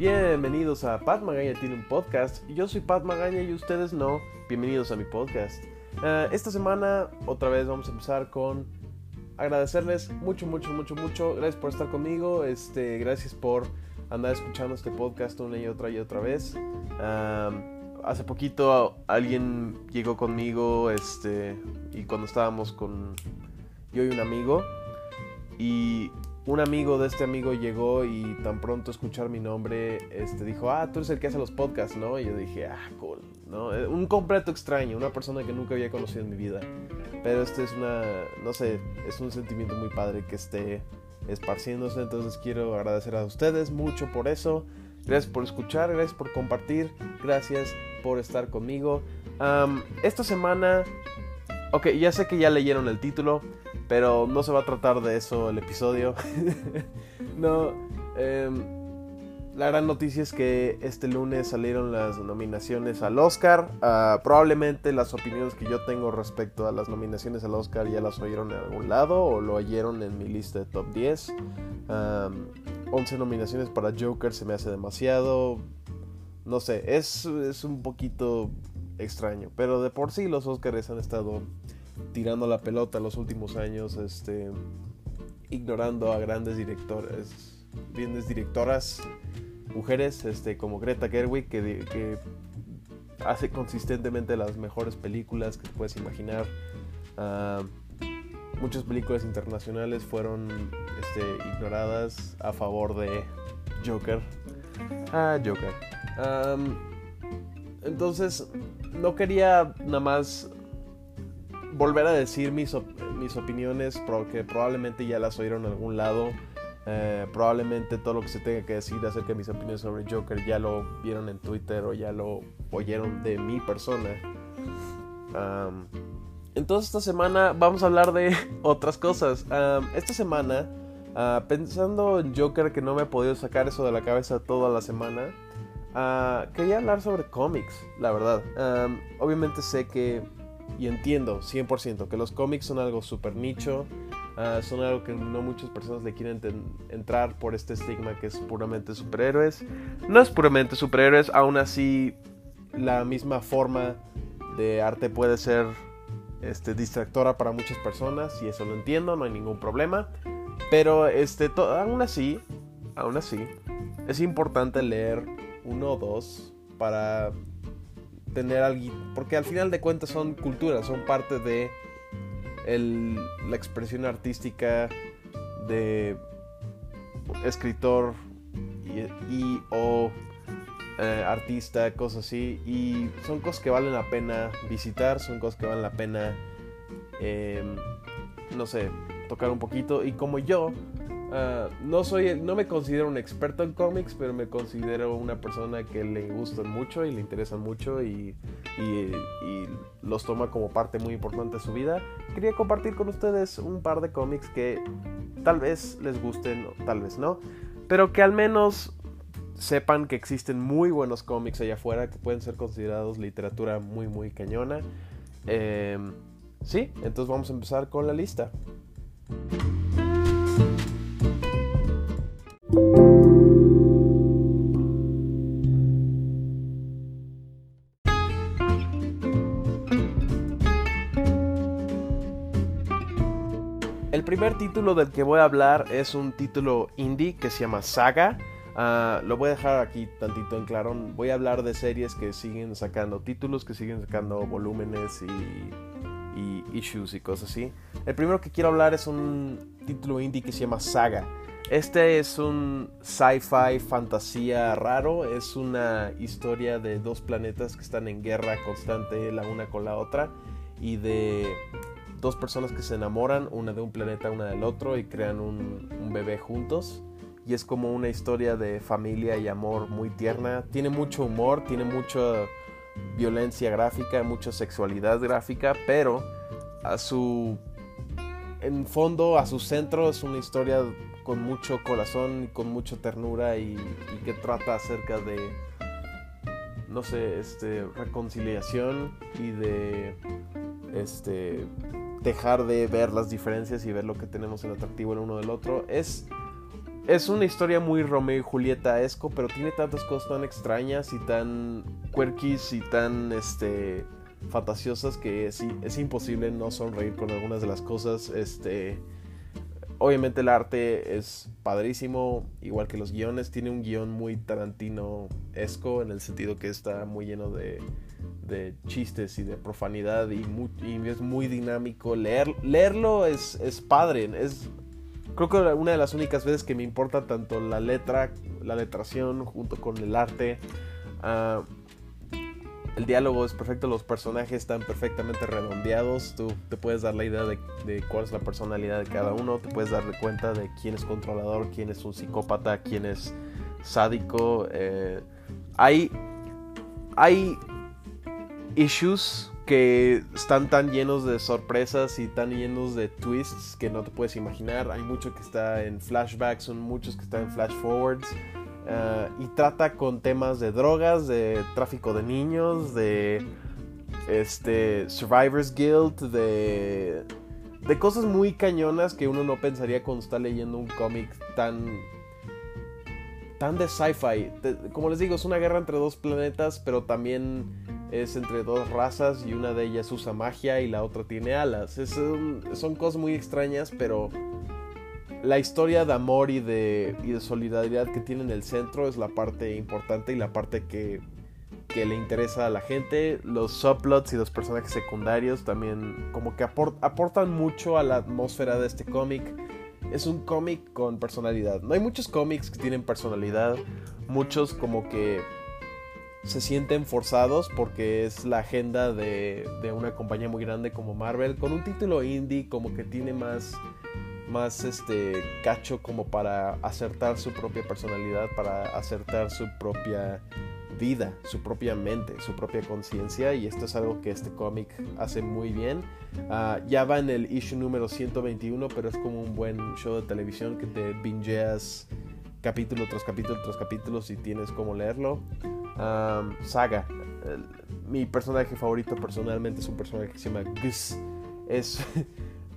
Bienvenidos a Pat Magaña tiene un podcast. Yo soy Pat Magaña y ustedes no. Bienvenidos a mi podcast. Ah, esta semana otra vez vamos a empezar con agradecerles mucho, mucho, mucho, mucho. Gracias por estar conmigo. Este, gracias por andar escuchando este podcast una y otra y otra vez. Hace poquito alguien llegó conmigo, este, y cuando estábamos con yo y un amigo, y un amigo de este amigo llegó y tan pronto escuchar mi nombre, este, dijo, ah, tú eres el que hace los podcasts, ¿no? Y yo dije, ah, cool, ¿no? Eh, un completo extraño, una persona que nunca había conocido en mi vida. Pero este es una, no sé, es un sentimiento muy padre que esté esparciéndose, entonces quiero agradecer a ustedes mucho por eso. Gracias por escuchar, gracias por compartir, gracias por estar conmigo. esta semana, ok, ya sé que ya leyeron el título, pero no se va a tratar de eso el episodio. no, em, la gran noticia es que este lunes salieron las nominaciones al Oscar. Ah, probablemente las opiniones que yo tengo respecto a las nominaciones al Oscar ya las oyeron en algún lado o lo oyeron en mi lista de top 10. 11 nominaciones para Joker se me hace demasiado. No sé, es, es un poquito extraño. Pero de por sí los Oscars han estado tirando la pelota los últimos años, este, ignorando a grandes directores, grandes directoras, mujeres, este, como Greta Gerwig, que, hace consistentemente las mejores películas que puedes imaginar. Uh, muchas películas internacionales fueron este, ignoradas a favor de Joker. Ah, Joker. entonces, no quería nada más volver a decir mis, mis opiniones porque probablemente ya las oyeron en algún lado. Eh, probablemente todo lo que se tenga que decir acerca de mis opiniones sobre Joker ya lo vieron en Twitter o ya lo oyeron de mi persona. Entonces esta semana vamos a hablar de otras cosas. esta semana, ah, pensando en Joker que no me he podido sacar eso de la cabeza toda la semana, ah, quería hablar sobre cómics, la verdad. obviamente sé que y entiendo 100% que los cómics son algo súper nicho, ah, son algo que no muchas personas le quieren entrar por este estigma que es puramente superhéroes. No es puramente superhéroes, aún así la misma forma de arte puede ser este, distractora para muchas personas y eso lo entiendo, no hay ningún problema. Pero este, aún así, aún así, es importante leer uno o dos para tener algo, porque al final de cuentas son culturas, son parte de la expresión artística de escritor y, o eh, artista, cosas así. Y son cosas que valen la pena visitar, son cosas que valen la pena, em, no sé, tocar un poquito. Y como yo, ah, no soy, no me considero un experto en cómics, pero me considero una persona que le gustan mucho y le interesan mucho y, los toma como parte muy importante de su vida. Quería compartir con ustedes un par de cómics que tal vez les gusten, o tal vez no, pero que al menos sepan que existen muy buenos cómics allá afuera que pueden ser considerados literatura muy muy cañona. Em, sí, entonces vamos a empezar con la lista. El primer título del que voy a hablar es un título indie que se llama Saga. Ah, lo voy a dejar aquí tantito en claro. Voy a hablar de series que siguen sacando títulos, que siguen sacando volúmenes y, y issues y cosas así. El primero que quiero hablar es un título indie que se llama Saga. Este es un sci-fi fantasía raro, es una historia de dos planetas que están en guerra constante la una con la otra y de dos personas que se enamoran, una de un planeta, una del otro y crean un, un bebé juntos y es como una historia de familia y amor muy tierna. Tiene mucho humor, tiene mucha violencia gráfica, mucha sexualidad gráfica, pero a su en fondo, a su centro es una historia con mucho corazón y con mucha ternura y, que trata acerca de no sé, este reconciliación y de este dejar de ver las diferencias y ver lo que tenemos en atractivo el uno del otro. Es es una historia muy Romeo y Julieta esco, pero tiene tantas cosas tan extrañas y tan quirkies y tan este fantasiosas que es, es imposible no sonreír con algunas de las cosas. Este, obviamente el arte es padrísimo, igual que los guiones. Tiene un guion muy Tarantino-esco en el sentido que está muy lleno de, chistes y de profanidad y, es muy dinámico. Leer, leerlo es, es padre, es creo que una de las únicas veces que me importa tanto la letra, la letración junto con el arte. Uh, el diálogo es perfecto, los personajes están perfectamente redondeados, tú te puedes dar la idea de, cuál es la personalidad de cada uno, te puedes dar cuenta de quién es controlador, quién es un psicópata, quién es sádico. Eh, hay, hay issues que están tan llenos de sorpresas y tan llenos de twists que no te puedes imaginar. Hay mucho que está en flashbacks, son muchos que están en flash forwards. Eh, y trata con temas de drogas, de tráfico de niños, de este Survivors Guild, de de cosas muy cañonas que uno no pensaría cuando está leyendo un cómic tan tan de sci-fi. Como les digo, es una guerra entre dos planetas, pero también es entre dos razas y una de ellas usa magia y la otra tiene alas. son cosas muy extrañas, pero la historia de amor y de, y de solidaridad que tiene en el centro es la parte importante y la parte que, que le interesa a la gente. Los subplots y los personajes secundarios también como que aportan mucho a la atmósfera de este cómic. Es un cómic con personalidad. No hay muchos cómics que tienen personalidad. Muchos como que se sienten forzados porque es la agenda de, de una compañía muy grande como Marvel. Con un título indie como que tiene más más este cacho como para acertar su propia personalidad, para acertar su propia vida, su propia mente, su propia conciencia y esto es algo que este cómic hace muy bien. Ah, ya va en el issue número 121, pero es como un buen show de televisión que te bingeas capítulo tras capítulo tras capítulo si tienes como leerlo. saga. mi personaje favorito personalmente es un personaje que se llama Gus. Es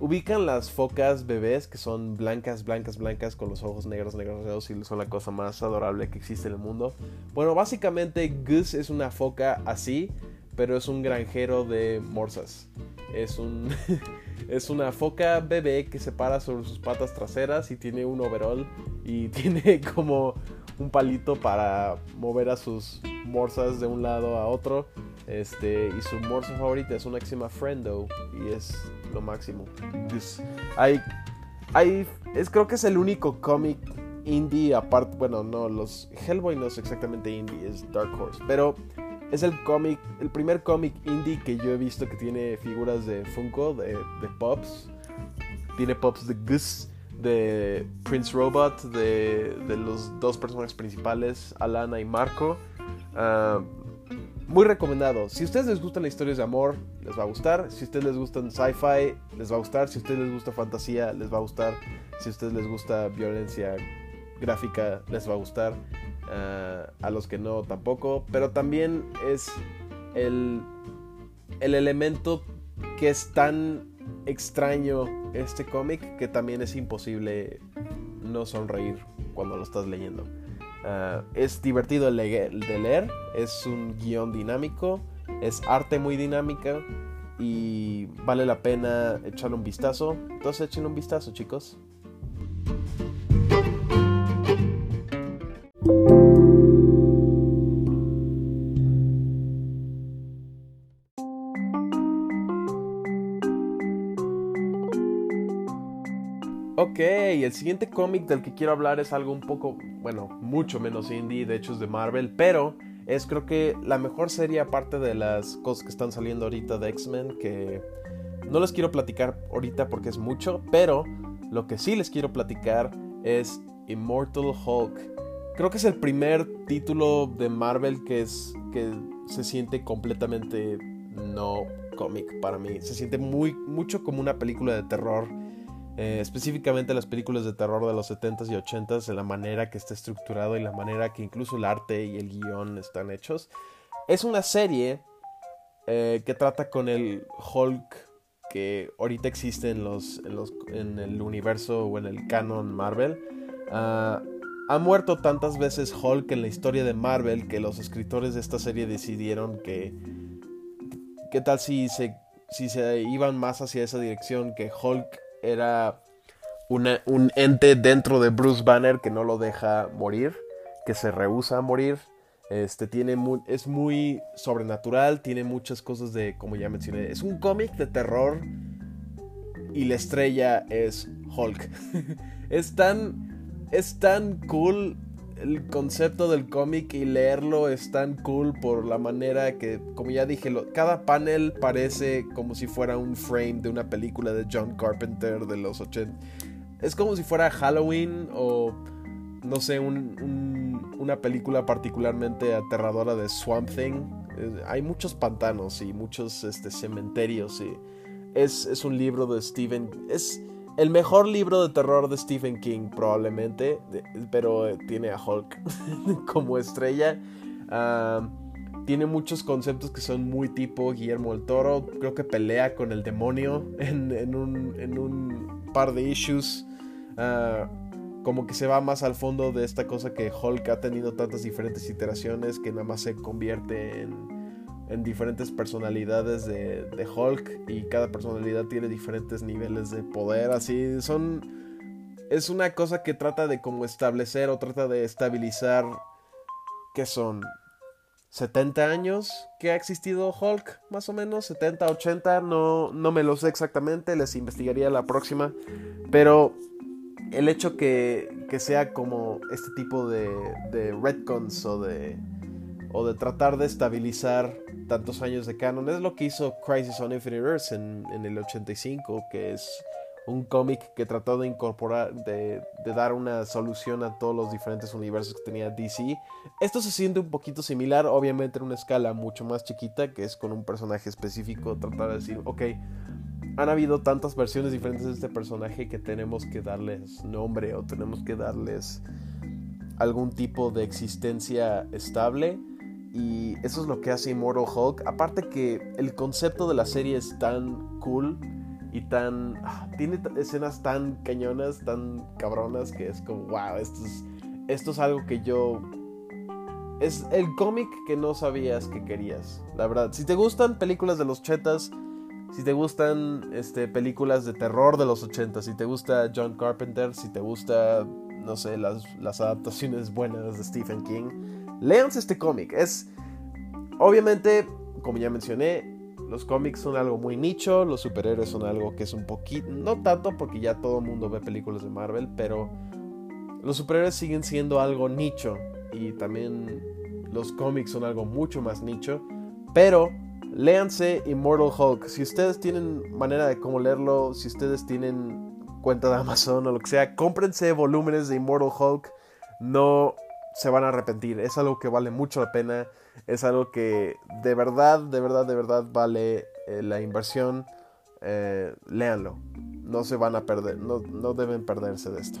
Ubican las focas bebés que son blancas, blancas, blancas con los ojos negros, negros, negros y son la cosa más adorable que existe en el mundo. Bueno, básicamente Gus es una foca así, pero es un granjero de morsas. Es un es una foca bebé que se para sobre sus patas traseras y tiene un overall y tiene como un palito para mover a sus morsas de un lado a otro. Este, y su morsa favorita es una que se Friendo y es lo máximo. hay, hay, es, creo que es el único cómic indie aparte, bueno, no, los Hellboy no es exactamente indie, es Dark Horse, pero es el cómic, el primer cómic indie que yo he visto que tiene figuras de Funko, de, de Pops. Tiene Pops de Gus, de Prince Robot, de, de los dos personajes principales, Alana y Marco. Ah, muy recomendado. Si a ustedes les gustan las historias de amor, les va a gustar. Si a ustedes les gustan sci-fi, les va a gustar. Si a ustedes les gusta fantasía, les va a gustar. Si a ustedes les gusta violencia gráfica, les va a gustar. Ah, a los que no, tampoco. Pero también es el, el elemento que es tan extraño este cómic que también es imposible no sonreír cuando lo estás leyendo. Ah, es divertido de leer, es un guion dinámico, es arte muy dinámica y vale la pena echarle un vistazo. Entonces echen un vistazo chicos. El siguiente cómic del que quiero hablar es algo un poco, bueno, mucho menos indie, de hecho es de Marvel, pero es creo que la mejor serie aparte de las cosas que están saliendo ahorita de X-Men, que no les quiero platicar ahorita porque es mucho, pero lo que sí les quiero platicar es Immortal Hulk. Creo que es el primer título de Marvel que es que se siente completamente no cómic para mí. Se siente muy mucho como una película de terror eh, específicamente las películas de terror de los 70s y 80s, en la manera que está estructurado y la manera que incluso el arte y el guion están hechos. Es una serie eh, que trata con el Hulk que ahorita existe en, los, en, el universo o en el canon Marvel. Ah, ha muerto tantas veces Hulk en la historia de Marvel que los escritores de esta serie decidieron que... ¿Qué tal si se, si se iban más hacia esa dirección? Que Hulk era un ente dentro de Bruce Banner que no lo deja morir, que se rehúsa a morir. Este tiene es muy sobrenatural, tiene muchas cosas de, como ya mencioné, es un cómic de terror y la estrella es Hulk. es tan es tan cool el concepto del cómic y leerlo es tan cool por la manera que, como ya dije, cada panel parece como si fuera un frame de una película de John Carpenter de los 80. Es como si fuera Halloween o, no sé, una película particularmente aterradora de Swamp Thing. hay muchos pantanos y muchos este, cementerios y es, es un libro de Stephen... Es el mejor libro de terror de Stephen King probablemente, pero tiene a Hulk como estrella. Ah, tiene muchos conceptos que son muy tipo Guillermo del Toro. Creo que pelea con el demonio en, un, par de issues. Ah, como que se va más al fondo de esta cosa que Hulk ha tenido tantas diferentes iteraciones que nada más se convierte en, diferentes personalidades de, de, Hulk y cada personalidad tiene diferentes niveles de poder. Así son... Es una cosa que trata de como establecer o trata de estabilizar que son 70 años que ha existido Hulk, más o menos, 70, 80, no, no me lo sé exactamente, les investigaría la próxima, pero el hecho que, que sea como este tipo de, de retcons o de, o de tratar de estabilizar tantos años de canon es lo que hizo Crisis on Infinite Earths en, en el 85, que es un cómic que trató de incorporar, de, dar una solución a todos los diferentes universos que tenía DC. Esto se siente un poquito similar, obviamente en una escala mucho más chiquita, que es con un personaje específico, tratar de decir, ok, han habido tantas versiones diferentes de este personaje que tenemos que darles nombre o tenemos que darles algún tipo de existencia estable. Y eso es lo que hace Immortal Hulk. Aparte que el concepto de la serie es tan cool y tan... Ah, tiene escenas tan cañonas, tan cabronas que es como, wow, esto es, esto es algo que yo... Es el cómic que no sabías que querías, la verdad. Si te gustan películas de los chetas, si te gustan este, películas de terror de los 80, si te gusta John Carpenter, si te gusta, no sé, las, las adaptaciones buenas de Stephen King, léanse este cómic. Es, obviamente, como ya mencioné, los cómics son algo muy nicho, los superhéroes son algo que es un poquito, no tanto porque ya todo el mundo ve películas de Marvel, pero los superhéroes siguen siendo algo nicho y también los cómics son algo mucho más nicho, pero léanse Immortal Hulk. Si ustedes tienen manera de cómo leerlo, si ustedes tienen cuenta de Amazon o lo que sea, cómprense volúmenes de Immortal Hulk. No se van a arrepentir. Es algo que vale mucho la pena. Es algo que de verdad, de verdad, de verdad vale eh, la inversión. Eh, léanlo. No se van a perder. No, no deben perderse de esto.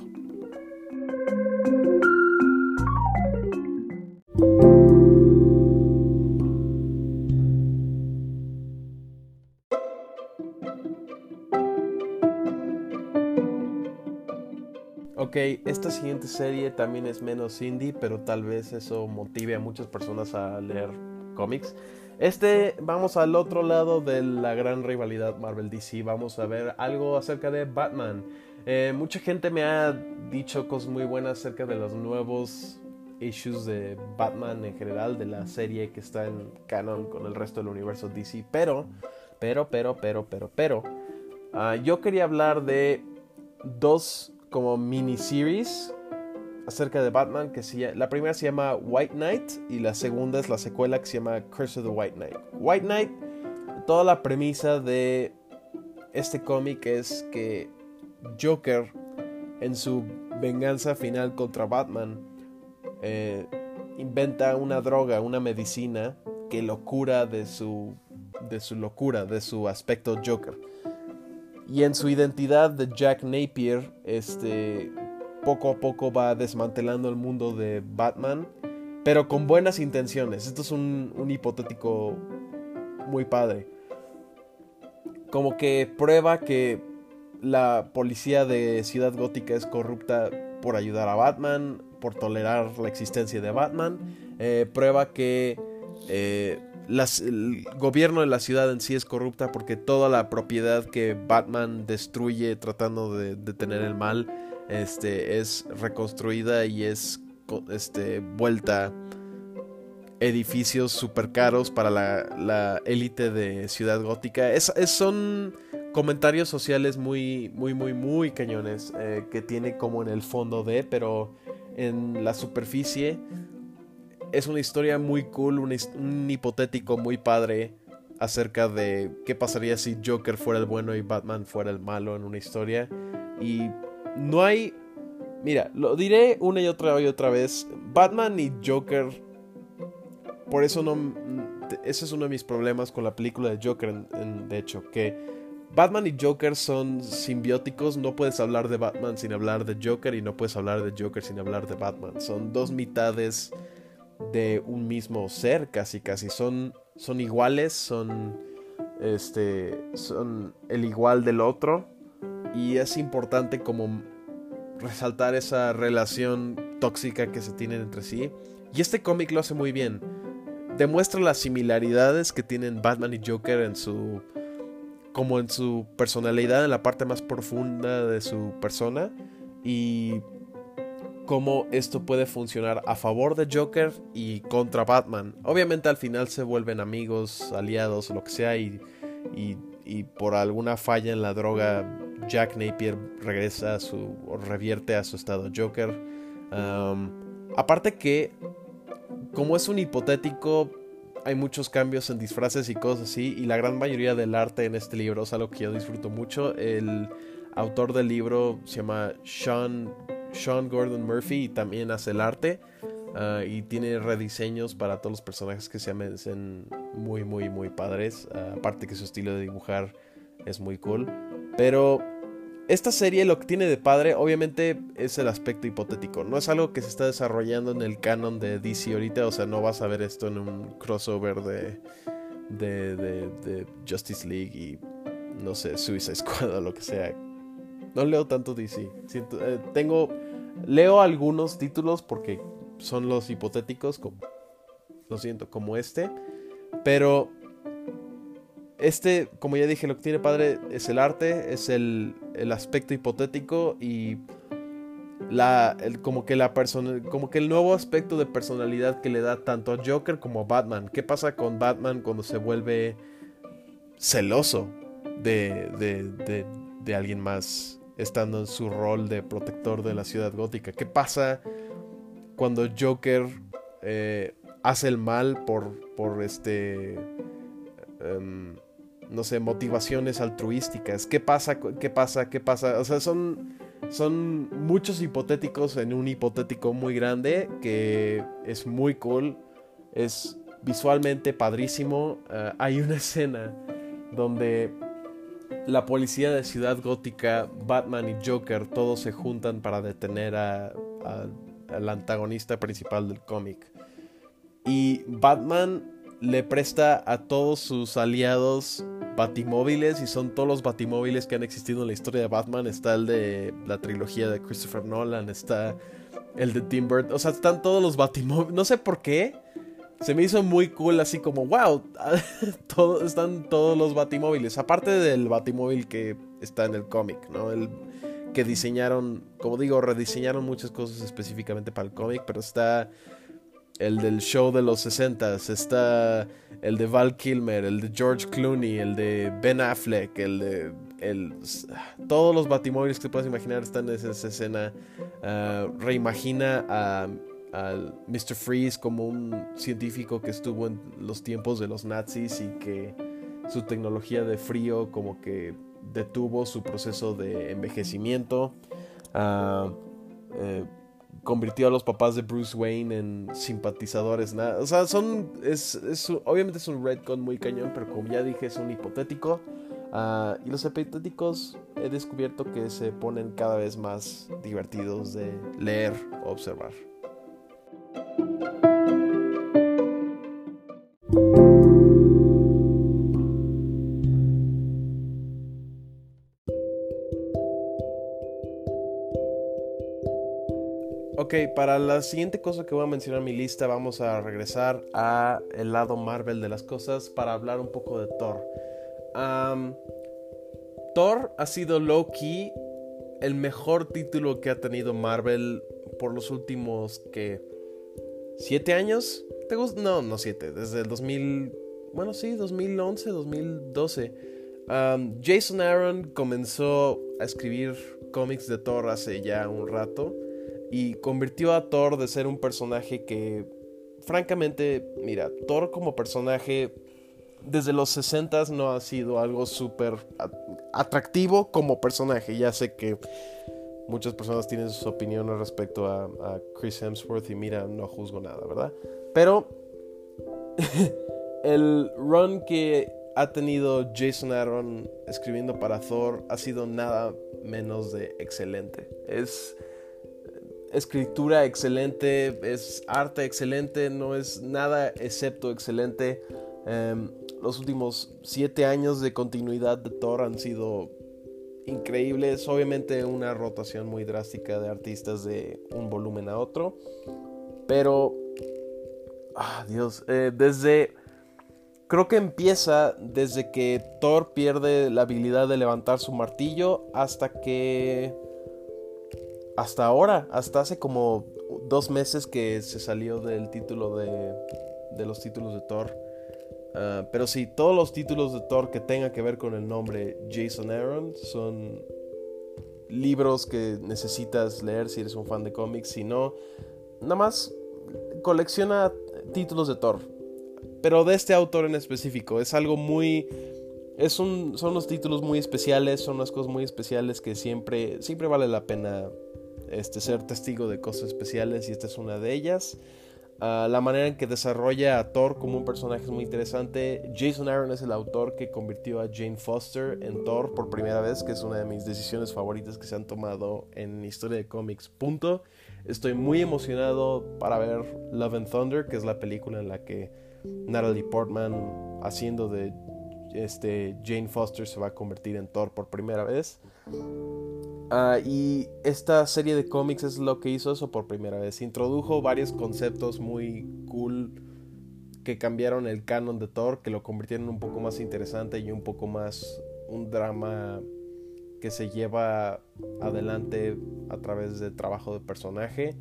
Ok, esta siguiente serie también es menos indie, pero tal vez eso motive a muchas personas a leer cómics. Este, vamos al otro lado de la gran rivalidad Marvel DC. Vamos a ver algo acerca de Batman. Eh, mucha gente me ha dicho cosas muy buenas acerca de los nuevos issues de Batman en general, de la serie que está en canon con el resto del universo DC. Pero, pero, pero, pero, pero, pero, ah, yo quería hablar de dos como miniseries acerca de Batman que se, la primera se llama White Knight y la segunda es la secuela que se llama Curse of the White Knight. White Knight, toda la premisa de este cómic es que Joker en su venganza final contra Batman eh, inventa una droga, una medicina que lo cura de su, de su locura, de su aspecto Joker. Y en su identidad de Jack Napier, este, poco a poco va desmantelando el mundo de Batman, pero con buenas intenciones. Esto es un, un hipotético muy padre. Como que prueba que la policía de Ciudad Gótica es corrupta por ayudar a Batman, por tolerar la existencia de Batman. Eh, prueba que eh, el gobierno de la ciudad en sí es corrupta porque toda la propiedad que Batman destruye tratando de detener el mal este, es reconstruida y es este, vuelta edificios super caros para la élite de Ciudad Gótica. Es, son comentarios sociales muy, muy, muy, muy cañones eh, que tiene como en el fondo de, pero en la superficie es una historia muy cool, un, hipotético muy padre acerca de qué pasaría si Joker fuera el bueno y Batman fuera el malo en una historia. Y no hay... Mira, lo diré una y otra y otra vez. Batman y Joker por eso no... Ese es uno de mis problemas con la película de Joker, de hecho, que Batman y Joker son simbióticos, no puedes hablar de Batman sin hablar de Joker y no puedes hablar de Joker sin hablar de Batman. Son dos mitades de un mismo ser, casi casi. Son, son iguales, son, este, son el igual del otro. Y es importante como resaltar esa relación tóxica que se tienen entre sí. Y este cómic lo hace muy bien demuestra las similaridades que tienen Batman y Joker en su como en su personalidad en la parte más profunda de su persona y cómo esto puede funcionar a favor de Joker y contra Batman. Obviamente al final se vuelven amigos, aliados, lo que sea y, y, por alguna falla en la droga Jack Napier regresa a su o revierte a su estado Joker. aparte que como es un hipotético, hay muchos cambios en disfraces y cosas así, y la gran mayoría del arte en este libro es algo que yo disfruto mucho. El autor del libro se llama Sean, Sean Gordon Murphy y también hace el arte. Ah, y tiene rediseños para todos los personajes que se hacen muy, muy, muy padres. Ah, aparte que su estilo de dibujar es muy cool. Pero esta serie lo que tiene de padre, obviamente, es el aspecto hipotético. No es algo que se está desarrollando en el canon de DC ahorita. O sea, no vas a ver esto en un crossover de, de, de, Justice League y, no sé, Suicide Squad o lo que sea. No leo tanto DC. Eh, tengo. Leo algunos títulos porque son los hipotéticos, como. Lo siento, como este. Pero este, como ya dije, lo que tiene padre es el arte, es el, aspecto hipotético y la, como, que la como que el nuevo aspecto de personalidad que le da tanto a Joker como a Batman. ¿Qué pasa con Batman cuando se vuelve celoso de, de, de, alguien más estando en su rol de protector de la ciudad gótica? ¿Qué pasa cuando Joker eh, hace el mal por, por este... Em, no sé, motivaciones altruísticas. ¿Qué pasa? ¿Qué pasa? ¿Qué pasa? O sea, son, son muchos hipotéticos en un hipotético muy grande que es muy cool. Es visualmente padrísimo. Eh, hay una escena donde la policía de Ciudad Gótica, Batman y Joker, todos se juntan para detener a, al antagonista principal del cómic. Y Batman le presta a todos sus aliados batimóviles y son todos los batimóviles que han existido en la historia de Batman. Está el de la trilogía de Christopher Nolan, está el de Tim Burton. O sea, están todos los batimóviles. No sé por qué. Se me hizo muy cool, así como, wow, están todos los batimóviles. Aparte del batimóvil que está en el cómic, ¿no? El que diseñaron, como digo, rediseñaron muchas cosas específicamente para el cómic, pero está el del show de los 60 está el de Val Kilmer, el de George Clooney, el de Ben Affleck, el de el, todos los batimóviles que te puedas imaginar están en esa, escena. Ah, reimagina a, Mr. Freeze como un científico que estuvo en los tiempos de los nazis y que su tecnología de frío como que detuvo su proceso de envejecimiento. Uh, convirtió a los papás de Bruce Wayne en simpatizadores. Nada. O sea, son. Es, obviamente es un redcon muy cañón, pero como ya dije, es un hipotético. Ah, y los hipotéticos he descubierto que se ponen cada vez más divertidos de leer o observar. Ok, para la siguiente cosa que voy a mencionar en mi lista vamos a regresar a el lado Marvel de las cosas para hablar un poco de Thor. Thor ha sido low key el mejor título que ha tenido Marvel por los últimos que siete años. ¿Te gusta? No, no siete, desde el 2000, bueno sí, 2011, 2012. Jason Aaron comenzó a escribir cómics de Thor hace ya un rato y convirtió a Thor de ser un personaje que, francamente, mira, Thor como personaje desde los 60 no ha sido algo súper atractivo como personaje. Ya sé que muchas personas tienen sus opiniones respecto a, a Chris Hemsworth y mira, no juzgo nada, ¿verdad? Pero el run que ha tenido Jason Aaron escribiendo para Thor ha sido nada menos de excelente. Es escritura excelente, es arte excelente, no es nada excepto excelente. Em, los últimos siete años de continuidad de Thor han sido increíbles. Obviamente una rotación muy drástica de artistas de un volumen a otro. Pero, ah, Dios, eh, desde Creo que empieza desde que Thor pierde la habilidad de levantar su martillo hasta que... Hasta ahora, hasta hace como dos meses que se salió del título de, de los títulos de Thor. Ah, pero sí, todos los títulos de Thor que tengan que ver con el nombre Jason Aaron son libros que necesitas leer si eres un fan de cómics. Si no, nada más colecciona títulos de Thor pero de este autor en específico. Es algo muy... Es un, son unos títulos muy especiales, son unas cosas muy especiales que siempre, siempre vale la pena este, ser testigo de cosas especiales y esta es una de ellas. Ah, la manera en que desarrolla a Thor como un personaje es muy interesante. Jason Aaron es el autor que convirtió a Jane Foster en Thor por primera vez, que es una de mis decisiones favoritas que se han tomado en historia de cómics. Punto. Estoy muy emocionado para ver Love and Thunder, que es la película en la que Natalie Portman haciendo de este, Jane Foster se va a convertir en Thor por primera vez. Ah, y esta serie de cómics es lo que hizo eso por primera vez. Introdujo varios conceptos muy cool que cambiaron el canon de Thor, que lo convirtieron un poco más interesante y un poco más un drama que se lleva adelante a través de trabajo de personaje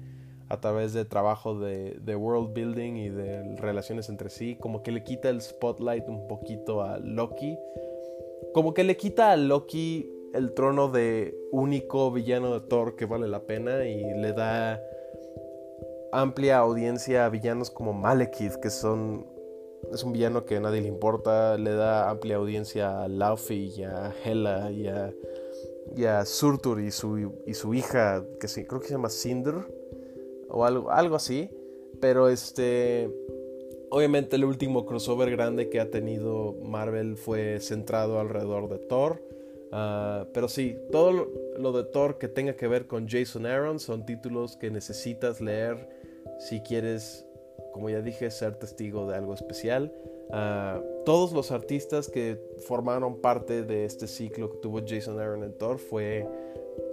a través de trabajo de, world building y de relaciones entre sí, como que le quita el spotlight un poquito a Loki, como que le quita a Loki el trono de único villano de Thor que vale la pena y le da amplia audiencia a villanos como Malekith, que son es un villano que a nadie le importa, le da amplia audiencia a Laufey y a Hela y a, Surtur y su, y su hija, que sí, creo que se llama Cinder o algo, algo así. Pero este, obviamente el último crossover grande que ha tenido Marvel fue centrado alrededor de Thor. Ah, pero sí, todo lo, de Thor que tenga que ver con Jason Aaron son títulos que necesitas leer si quieres, como ya dije, ser testigo de algo especial. Ah, todos los artistas que formaron parte de este ciclo que tuvo Jason Aaron en Thor fue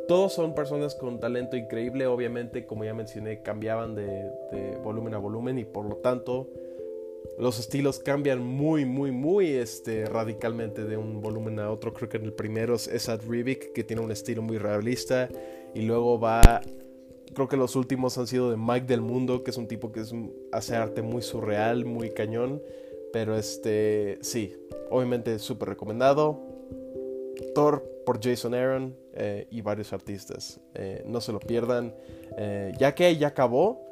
todos son personas con talento increíble, obviamente, como ya mencioné, cambiaban de, volumen a volumen y por lo tanto los estilos cambian muy, muy, muy este, radicalmente de un volumen a otro. Creo que en el primero es Esad Rivik, que tiene un estilo muy realista, y luego va, creo que los últimos han sido de Mike del Mundo, que es un tipo que es, hace arte muy surreal, muy cañón, pero este, sí, obviamente súper recomendado. Thor por Jason Aaron eh, y varios artistas. Eh, no se lo pierdan. Eh, ya que ya acabó,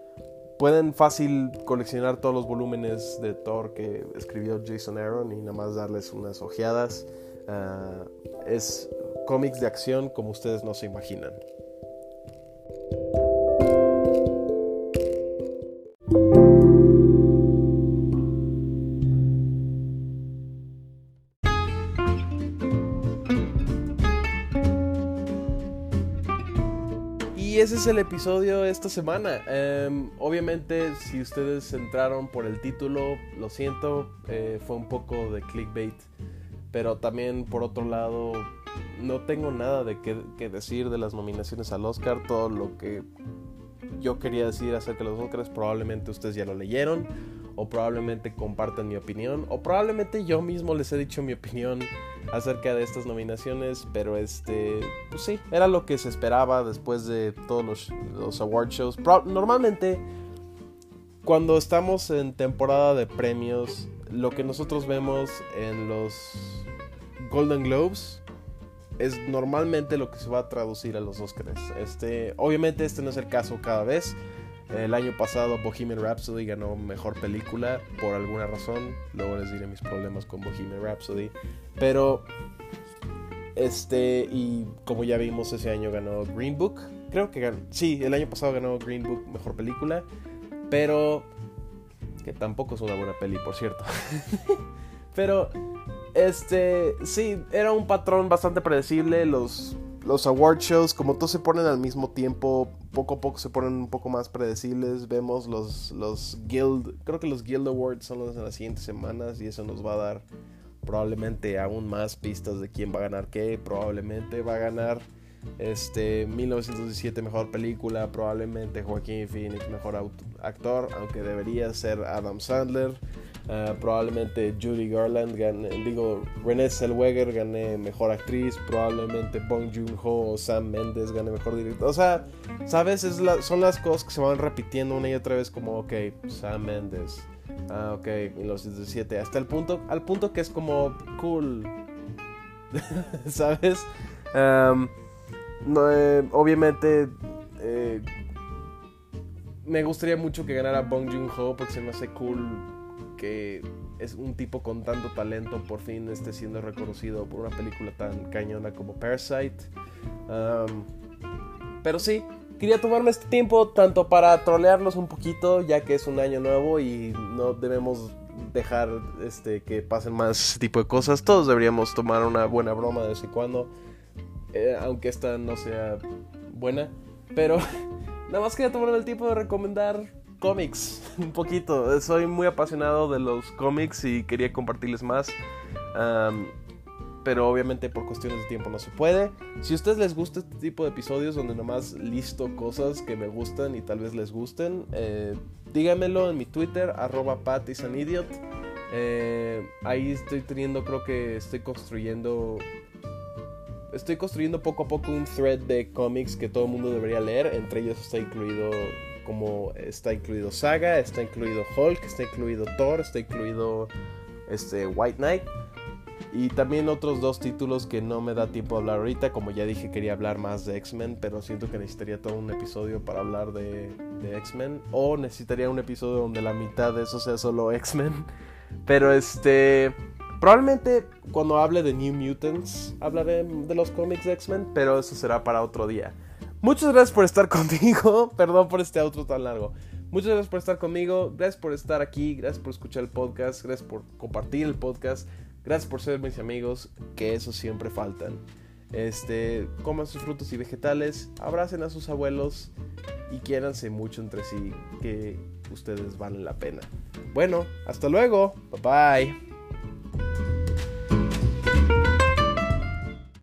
pueden fácil coleccionar todos los volúmenes de Thor que escribió Jason Aaron y nada más darles unas ojeadas. Ah, es cómics de acción como ustedes no se imaginan. Es el episodio esta semana. Em, obviamente, si ustedes entraron por el título, lo siento, eh, fue un poco de clickbait. Pero también, por otro lado, no tengo nada de qué, decir de las nominaciones al Oscar. Todo lo que yo quería decir acerca de los Oscars, probablemente ustedes ya lo leyeron, o probablemente compartan mi opinión, o probablemente yo mismo les he dicho mi opinión acerca de estas nominaciones, pero este, pues sí, era lo que se esperaba después de todos los, los award shows. normalmente, cuando estamos en temporada de premios, lo que nosotros vemos en los Golden Globes es normalmente lo que se va a traducir a los Oscars. Este, obviamente este no es el caso cada vez. El año pasado Bohemian Rhapsody ganó mejor película por alguna razón. Luego les diré mis problemas con Bohemian Rhapsody. Pero este y como ya vimos ese año ganó Green Book. Creo que ganó, sí, el año pasado ganó Green Book mejor película, pero que tampoco es una buena peli, por cierto. pero este, sí, era un patrón bastante predecible. Los, los award shows, como todos se ponen al mismo tiempo, poco a poco se ponen un poco más predecibles. Vemos los, los Guild, creo que los Guild Awards son los de las siguientes semanas y eso nos va a dar probablemente aún más pistas de quién va a ganar qué. Probablemente va a ganar este 1917 mejor película, probablemente Joaquín Phoenix mejor actor, aunque debería ser Adam Sandler. Ah, probablemente Judy Garland gane, digo, Renée Zellweger gane mejor actriz, probablemente Bong Joon-ho o Sam Mendes gane mejor director. O sea, ¿sabes? Es son las cosas que se van repitiendo una y otra vez como, ok, Sam Mendes. Ah, ok, 1917. Hasta el punto, al punto que es como cool. ¿Sabes? No, eh, obviamente eh, me gustaría mucho que ganara Bong Joon-ho porque se me hace cool que es un tipo con tanto talento por fin esté siendo reconocido por una película tan cañona como Parasite. pero sí, quería tomarme este tiempo tanto para trolearlos un poquito, ya que es un año nuevo y no debemos dejar este, que pasen más tipo de cosas. Todos deberíamos tomar una buena broma de vez en cuando, eh, aunque esta no sea buena. Pero nada más quería tomarme el tiempo de recomendar cómics, un poquito. Soy muy apasionado de los cómics y quería compartirles más. pero obviamente por cuestiones de tiempo no se puede. Si a ustedes les gusta este tipo de episodios donde nomás listo cosas que me gustan y tal vez les gusten, eh, díganmelo en mi Twitter, arroba patisanIdiot. Eh, ahí estoy teniendo, creo que estoy construyendo estoy construyendo poco a poco un thread de cómics que todo el mundo debería leer. Entre ellos está incluido como está incluido Saga, está incluido Hulk, está incluido Thor, está incluido este White Knight. Y también otros dos títulos que no me da tiempo a hablar ahorita. Como ya dije, quería hablar más de X-Men, pero siento que necesitaría todo un episodio para hablar de, de X-Men. O necesitaría un episodio donde la mitad de eso sea solo X-Men. Pero este. Probablemente cuando hable de New Mutants hablaré de los cómics de X-Men, pero eso será para otro día. Muchas gracias por estar conmigo. Perdón por este outro tan largo. Muchas gracias por estar conmigo. Gracias por estar aquí. Gracias por escuchar el podcast. Gracias por compartir el podcast. Gracias por ser mis amigos. Que eso siempre faltan. Este, coman sus frutos y vegetales. Abracen a sus abuelos. Y quiéranse mucho entre sí. Que ustedes valen la pena. Bueno, hasta luego. Bye bye.